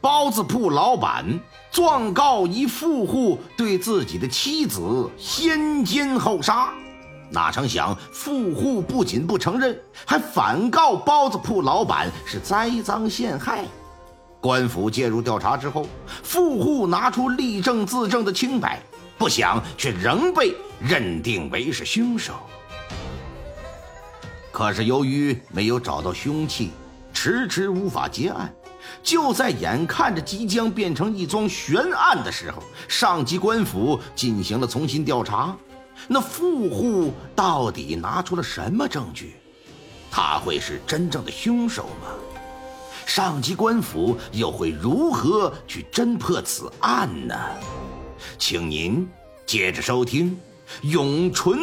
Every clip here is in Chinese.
包子铺老板状告一富户对自己的妻子先奸后杀，哪成想富户不仅不承认，还反告包子铺老板是栽赃陷害。官府介入调查之后，富户拿出立证自证的清白，不想却仍被认定为是凶手。可是由于没有找到凶器，迟迟无法结案。就在眼看着即将变成一桩悬案的时候，上级官府进行了重新调查。那富户到底拿出了什么证据？他会是真正的凶手吗？上级官府又会如何去侦破此案呢？请您接着收听《永淳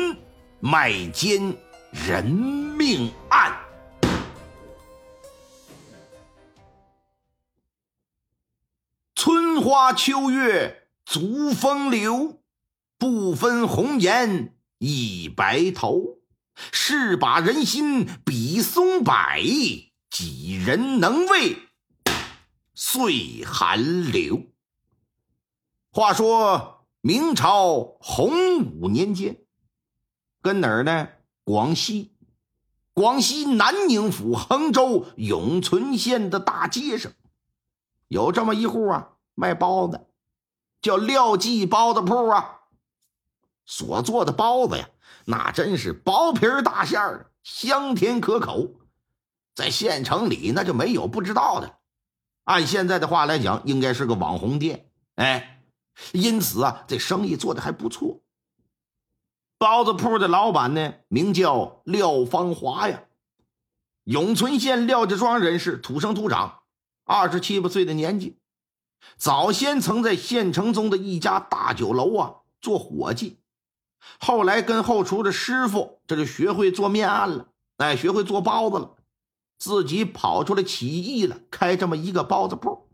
卖奸人命案》。花秋月足风流，不分红颜一白头。是把人心比松柏，几人能为岁寒流？话说明朝洪武年间，跟哪儿呢？广西，广西南宁府横州永存县的大街上，有这么一户啊。卖包子，叫廖记包子铺啊。所做的包子呀，那真是薄皮大馅儿，香甜可口，在县城里那就没有不知道的。按现在的话来讲，应该是个网红店。哎，因此啊，这生意做的还不错。包子铺的老板呢，名叫廖芳华呀，永存县廖家庄人士，土生土长，二十七八岁的年纪。早先曾在县城中的一家大酒楼啊做伙计，后来跟后厨的师傅这就学会做面案了，哎，学会做包子了，自己跑出来起义了，开这么一个包子铺。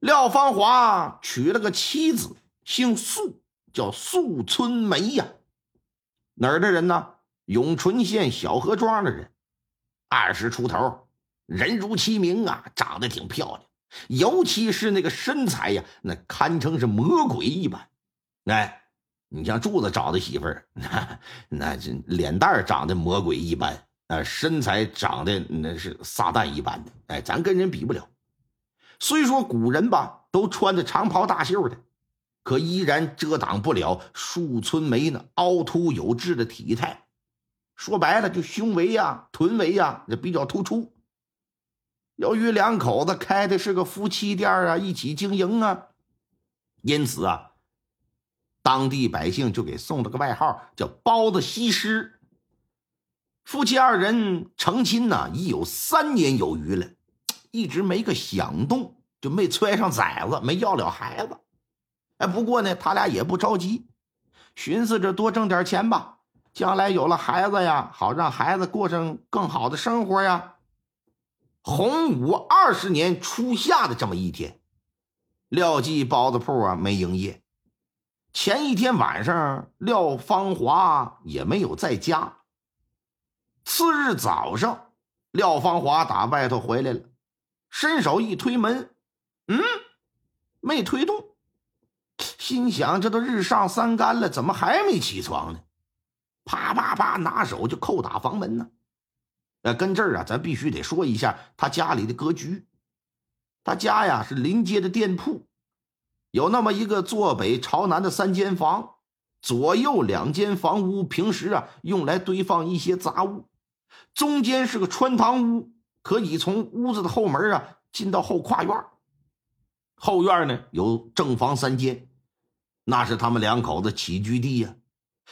廖芳华娶了个妻子，姓素，叫素春梅呀。哪儿的人呢？永春县小河庄的人，二十出头，人如其名啊，长得挺漂亮。尤其是那个身材呀，那堪称是魔鬼一般。哎，你像柱子找的媳妇儿，那那这脸蛋长得魔鬼一般，呃，身材长得那是撒旦一般的。哎，咱跟人比不了。虽说古人吧都穿着长袍大袖的，可依然遮挡不了树村梅那凹凸有致的体态。说白了，就胸围呀、臀围呀，这比较突出。由于两口子开的是个夫妻店啊，一起经营啊，因此啊，当地百姓就给送了个外号，叫“包子西施”。夫妻二人成亲呢，已有三年有余了，一直没个响动，就没揣上崽子，没要了孩子。哎，不过呢，他俩也不着急，寻思着多挣点钱吧，将来有了孩子呀，好让孩子过上更好的生活呀。洪武二十年初夏的这么一天，廖记包子铺啊没营业。前一天晚上，廖芳华也没有在家。次日早上，廖芳华打外头回来了，伸手一推门，嗯，没推动。心想：这都日上三竿了，怎么还没起床呢？啪啪啪，拿手就叩打房门呢。呃，跟这儿啊，咱必须得说一下他家里的格局。他家呀是临街的店铺，有那么一个坐北朝南的三间房，左右两间房屋平时啊用来堆放一些杂物，中间是个穿堂屋，可以从屋子的后门啊进到后跨院。后院呢有正房三间，那是他们两口子起居地呀。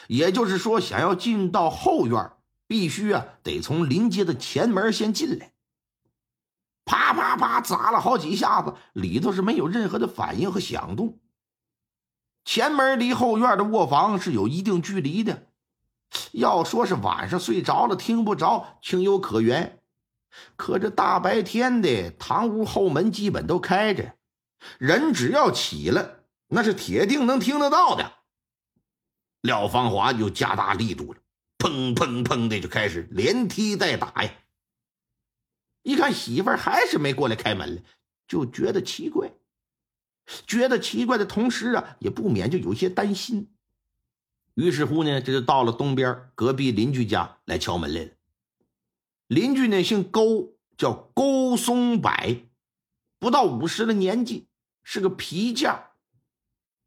也就是说，想要进到后院。必须啊，得从临街的前门先进来。啪啪啪砸了好几下子，里头是没有任何的反应和响动。前门离后院的卧房是有一定距离的，要说是晚上睡着了听不着，情有可原。可这大白天的，堂屋后门基本都开着，人只要起了，那是铁定能听得到的。廖芳华就加大力度了，砰砰砰的就开始连踢带打呀。一看媳妇儿还是没过来开门了，就觉得奇怪。觉得奇怪的同时啊，也不免就有些担心。于是乎呢，这就到了东边隔壁邻居家来敲门来了。邻居呢姓勾，叫勾松柏，不到五十的年纪，是个皮匠。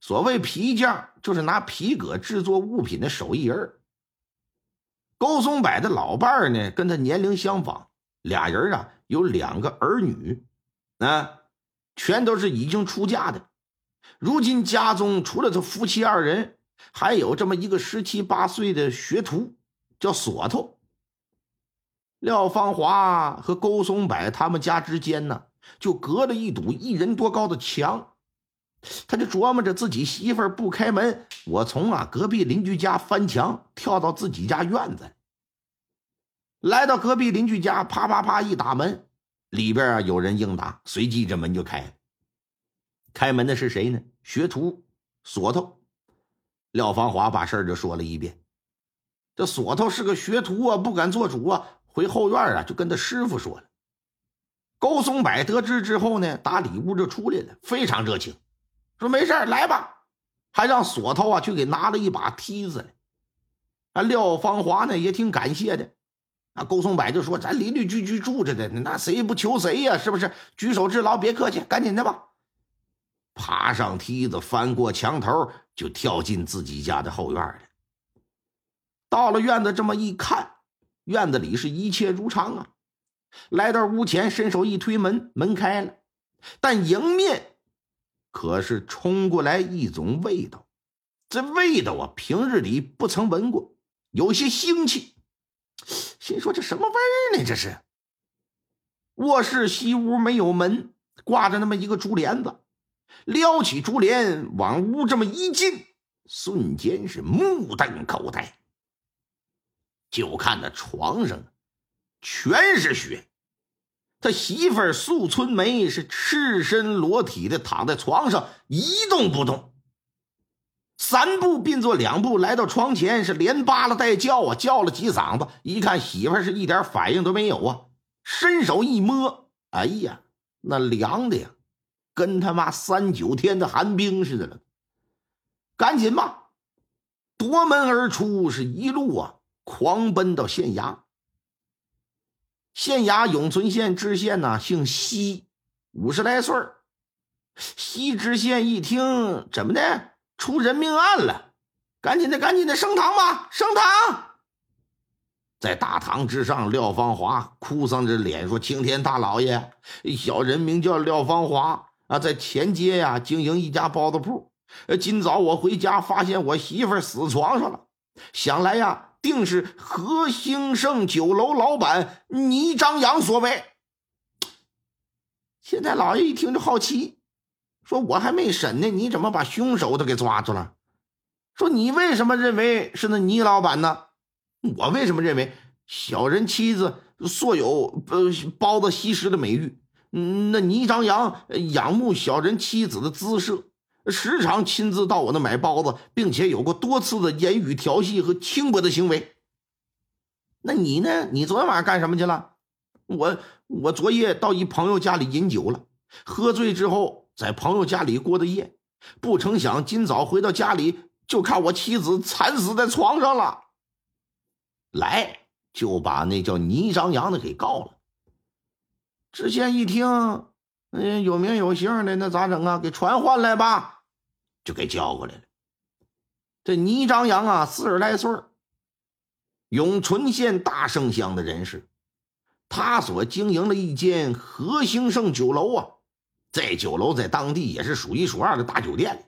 所谓皮匠，就是拿皮革制作物品的手艺人。高松柏的老伴儿呢，跟他年龄相仿，俩人啊有两个儿女，啊，全都是已经出嫁的。如今家中除了这夫妻二人，还有这么一个十七八岁的学徒，叫锁头。廖芳华和高松柏他们家之间呢，就隔了一堵一人多高的墙。他就琢磨着自己媳妇儿不开门，我从啊隔壁邻居家翻墙跳到自己家院子，来到隔壁邻居家，啪啪啪一打门，里边啊有人应答，随即这门就开了。开门的是谁呢？学徒锁头。廖芳华把事儿就说了一遍。这锁头是个学徒啊，不敢做主啊，回后院啊就跟他师傅说了。高松柏得知之后呢，打里屋就出来了，非常热情。说没事来吧，还让锁头啊去给拿了一把梯子来。啊，廖芳华呢也挺感谢的。啊，高松柏就说：“咱邻邻居居住着的，那谁不求谁呀？是不是？举手之劳，别客气，赶紧的吧。”爬上梯子，翻过墙头，就跳进自己家的后院了。到了院子，这么一看，院子里是一切如常啊。来到屋前，伸手一推门，门开了，但迎面。可是冲过来一种味道，这味道啊，平日里不曾闻过，有些腥气。心说这什么味儿呢？这是卧室西屋没有门，挂着那么一个竹帘子，撩起竹帘往屋这么一进，瞬间是目瞪口呆。就看那床上全是血。他媳妇儿素春梅是赤身裸体的躺在床上一动不动，三步并作两步来到床前，是连扒拉带叫啊，叫了几嗓子。一看媳妇儿是一点反应都没有啊，伸手一摸，哎呀，那凉的呀，跟他妈三九天的寒冰似的了。赶紧吧，夺门而出，是一路啊狂奔到县衙。县衙永存县知县呐，姓西，五十来岁西知县一听，怎么的，出人命案了？赶紧的，赶紧的，升堂吧，升堂！在大堂之上，廖芳华哭丧着脸说：“青天大老爷，小人名叫廖芳华啊，在前街呀经营一家包子铺。今早我回家，发现我媳妇死床上了，想来呀。”定是何兴盛酒楼老板倪张扬所为。现在老爷一听就好奇，说：“我还没审呢，你怎么把凶手都给抓住了？说你为什么认为是那倪老板呢？我为什么认为小人妻子素有呃包子西施的美誉？那倪张扬仰慕小人妻子的姿色。”时常亲自到我那买包子，并且有过多次的言语调戏和轻薄的行为。那你呢？你昨天晚上干什么去了？我我昨夜到一朋友家里饮酒了，喝醉之后在朋友家里过的夜，不成想今早回到家里就看我妻子惨死在床上了。来，就把那叫倪张扬的给告了。知县一听，嗯，有名有姓的，那咋整啊？给传唤来吧。就给叫过来了。这倪张扬啊，四十来岁永淳县大圣乡的人士，他所经营的一间和兴盛酒楼啊，在酒楼在当地也是数一数二的大酒店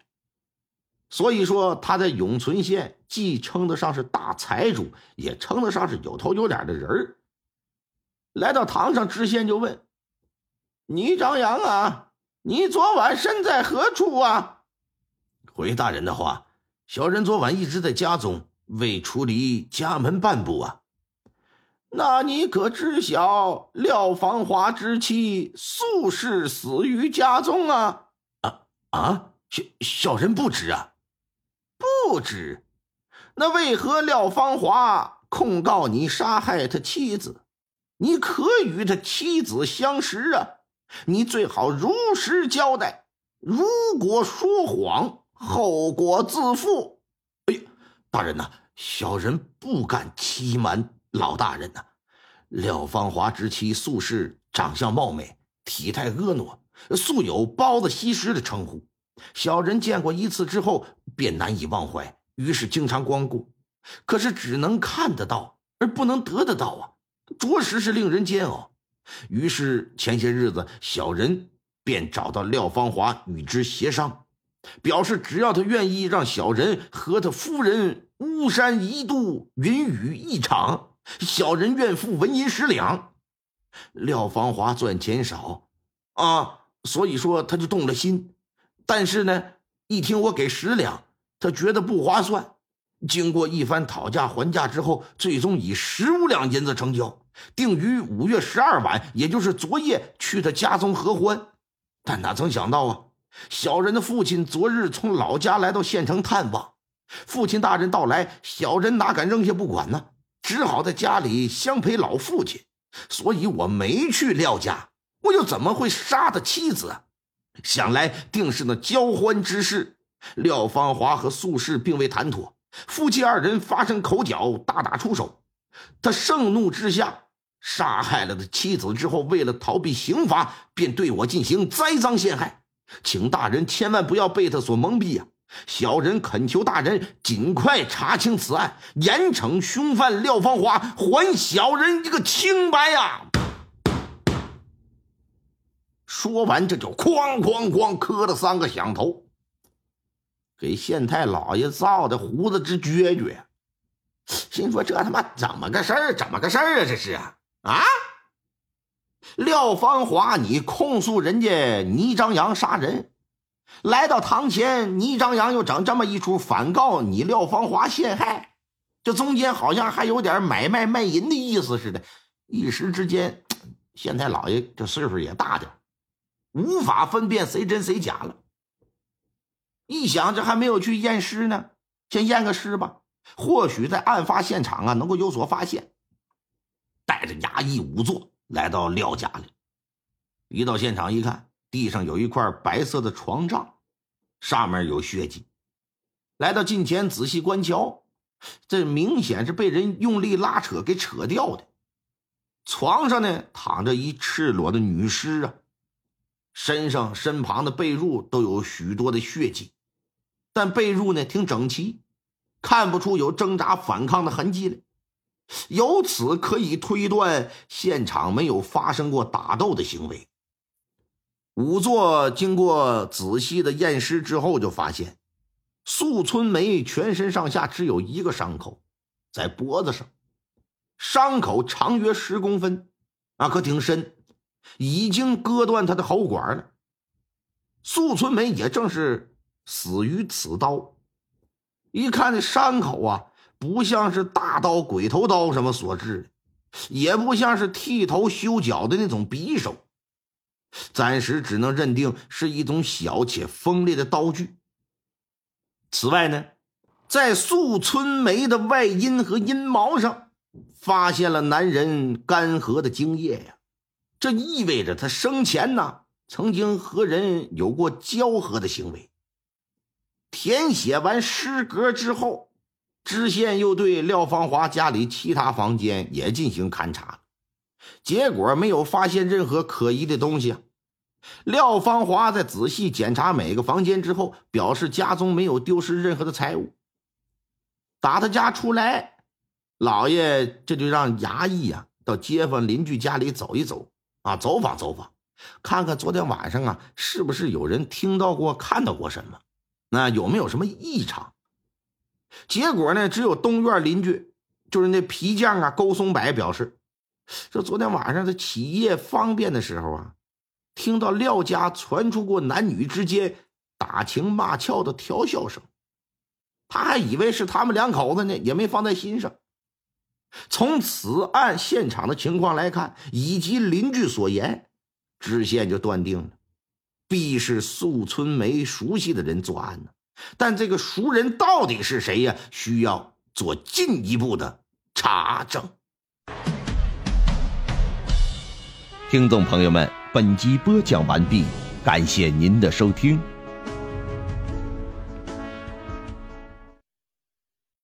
所以说他在永淳县既称得上是大财主，也称得上是有头有脸的人来到堂上，知县就问：“倪张扬啊，你昨晚身在何处啊？回大人的话，小人昨晚一直在家中，未出离家门半步啊。那你可知晓廖芳华之妻素氏死于家中啊？啊啊！小小人不知啊，不知。那为何廖芳华控告你杀害他妻子？你可与他妻子相识啊？你最好如实交代。如果说谎，后果自负。哎呀，大人呐，小人不敢欺瞒老大人呐。廖芳华之妻素氏长相貌美，体态婀娜，素有“包子西施”的称呼。小人见过一次之后，便难以忘怀，于是经常光顾。可是只能看得到，而不能得得到啊，着实是令人煎熬。于是前些日子，小人便找到廖芳华与之协商，表示只要他愿意让小人和他夫人巫山一度云雨一场，小人愿付纹银十两。廖芳华赚钱少啊，所以说他就动了心。但是呢，一听我给十两，他觉得不划算。经过一番讨价还价之后，最终以十五两银子成交，定于五月十二晚，也就是昨夜去他家中合欢。但哪曾想到啊，小人的父亲昨日从老家来到县城探望，父亲大人到来，小人哪敢扔下不管呢？只好在家里相陪老父亲。所以我没去廖家，我又怎么会杀他妻子？想来定是那交欢之事，廖芳华和苏氏并未谈妥。夫妻二人发生口角，大打出手。他盛怒之下杀害了他妻子之后，为了逃避刑罚，便对我进行栽赃陷害。请大人千万不要被他所蒙蔽啊！小人恳求大人尽快查清此案，严惩凶犯廖芳华，还小人一个清白呀！说完，这就哐哐哐磕了三个响头。给县太老爷臊的胡子直撅撅，心说：“这他妈怎么个事儿？怎么个事儿啊？这是啊！廖芳华，你控诉人家倪张扬杀人，来到堂前，倪张扬又整这么一出，反告你廖芳华陷害，这中间好像还有点买卖卖淫的意思似的。一时之间，县太老爷这岁数也大点，无法分辨谁真谁假了。”一想，这还没有去验尸呢，先验个尸吧，或许在案发现场啊能够有所发现。带着衙役仵作来到廖家里，一到现场一看，地上有一块白色的床帐，上面有血迹。来到近前仔细观瞧，这明显是被人用力拉扯给扯掉的。床上呢躺着一赤裸的女尸啊，身上身旁的被褥都有许多的血迹。但被褥呢挺整齐，看不出有挣扎反抗的痕迹来，由此可以推断现场没有发生过打斗的行为。仵作经过仔细的验尸之后，就发现素春梅全身上下只有一个伤口，在脖子上，伤口长约十公分，啊，可挺深，已经割断她的喉管了。素春梅也正是。死于此刀，一看这伤口啊，不像是大刀、鬼头刀什么所致，也不像是剃头修脚的那种匕首，暂时只能认定是一种小且锋利的刀具。此外呢，在素春梅的外阴和阴毛上，发现了男人干涸的精液呀，这意味着他生前呢曾经和人有过交合的行为。填写完诗格之后，知县又对廖芳华家里其他房间也进行勘查，结果没有发现任何可疑的东西。廖芳华在仔细检查每个房间之后，表示家中没有丢失任何的财物。打他家出来，老爷这就让衙役啊到街坊邻居家里走一走啊，走访走访，看看昨天晚上啊是不是有人听到过、看到过什么。那有没有什么异常？结果呢？只有东院邻居，就是那皮匠啊，勾松柏表示，说昨天晚上他起夜方便的时候啊，听到廖家传出过男女之间打情骂俏的调笑声，他还以为是他们两口子呢，也没放在心上。从此案现场的情况来看，以及邻居所言，知县就断定了，必是素春梅熟悉的人作案呢。但这个熟人到底是谁呀？需要做进一步的查证。听众朋友们，本集播讲完毕，感谢您的收听。